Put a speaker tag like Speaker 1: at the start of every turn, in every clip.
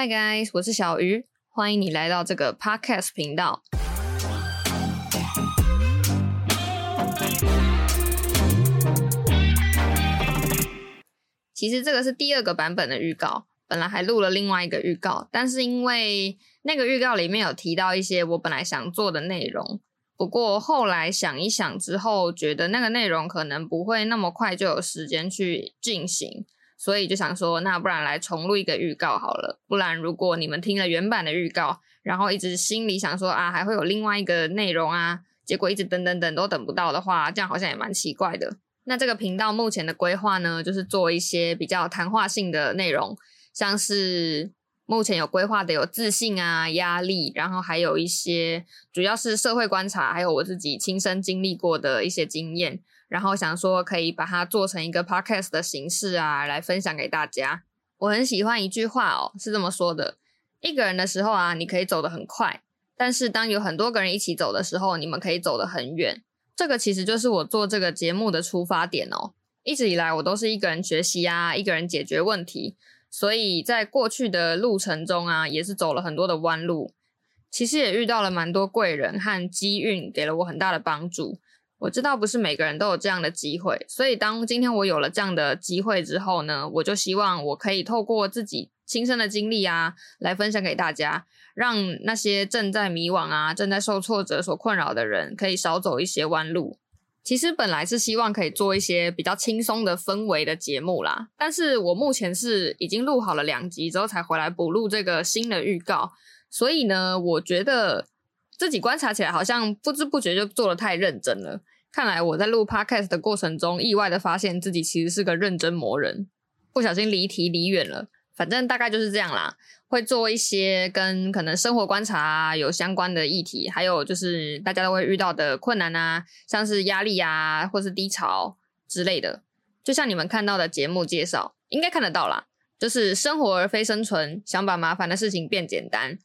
Speaker 1: Hi guys，我是小鱼，欢迎你来到这个 Podcast 频道。其实这个是第二个版本的预告，本来还录了另外一个预告，但是因为那个预告里面有提到一些我本来想做的内容，不过后来想一想之后，觉得那个内容可能不会那么快就有时间去进行。所以就想说，那不然来重录一个预告好了。不然如果你们听了原版的预告，然后一直心里想说啊，还会有另外一个内容啊，结果一直等等等都等不到的话，这样好像也蛮奇怪的。那这个频道目前的规划呢，就是做一些比较谈话性的内容，像是目前有规划的有自信啊、压力，然后还有一些主要是社会观察，还有我自己亲身经历过的一些经验。然后想说可以把它做成一个 podcast 的形式啊，来分享给大家。我很喜欢一句话哦，是这么说的：一个人的时候啊，你可以走得很快；但是当有很多个人一起走的时候，你们可以走得很远。这个其实就是我做这个节目的出发点哦。一直以来我都是一个人学习啊，一个人解决问题，所以在过去的路程中啊，也是走了很多的弯路。其实也遇到了蛮多贵人和机运，给了我很大的帮助。我知道不是每个人都有这样的机会，所以当今天我有了这样的机会之后呢，我就希望我可以透过自己亲身的经历啊，来分享给大家，让那些正在迷惘啊、正在受挫折所困扰的人，可以少走一些弯路。其实本来是希望可以做一些比较轻松的氛围的节目啦，但是我目前是已经录好了两集之后才回来补录这个新的预告，所以呢，我觉得。自己观察起来，好像不知不觉就做的太认真了。看来我在录 podcast 的过程中，意外的发现自己其实是个认真魔人，不小心离题离远了。反正大概就是这样啦，会做一些跟可能生活观察有相关的议题，还有就是大家都会遇到的困难啊，像是压力啊，或是低潮之类的。就像你们看到的节目介绍，应该看得到啦，就是生活而非生存，想把麻烦的事情变简单。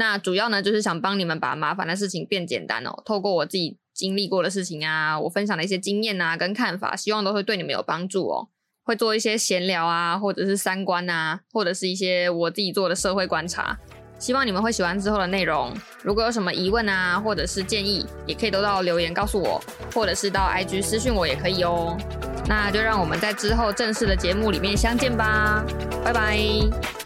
Speaker 1: 那主要呢，就是想帮你们把麻烦的事情变简单哦。透过我自己经历过的事情啊，我分享的一些经验啊，跟看法，希望都会对你们有帮助哦。会做一些闲聊啊，或者是三观啊，或者是一些我自己做的社会观察，希望你们会喜欢之后的内容。如果有什么疑问啊，或者是建议，也可以都到留言告诉我，或者是到 IG 私讯我也可以哦。那就让我们在之后正式的节目里面相见吧，拜拜。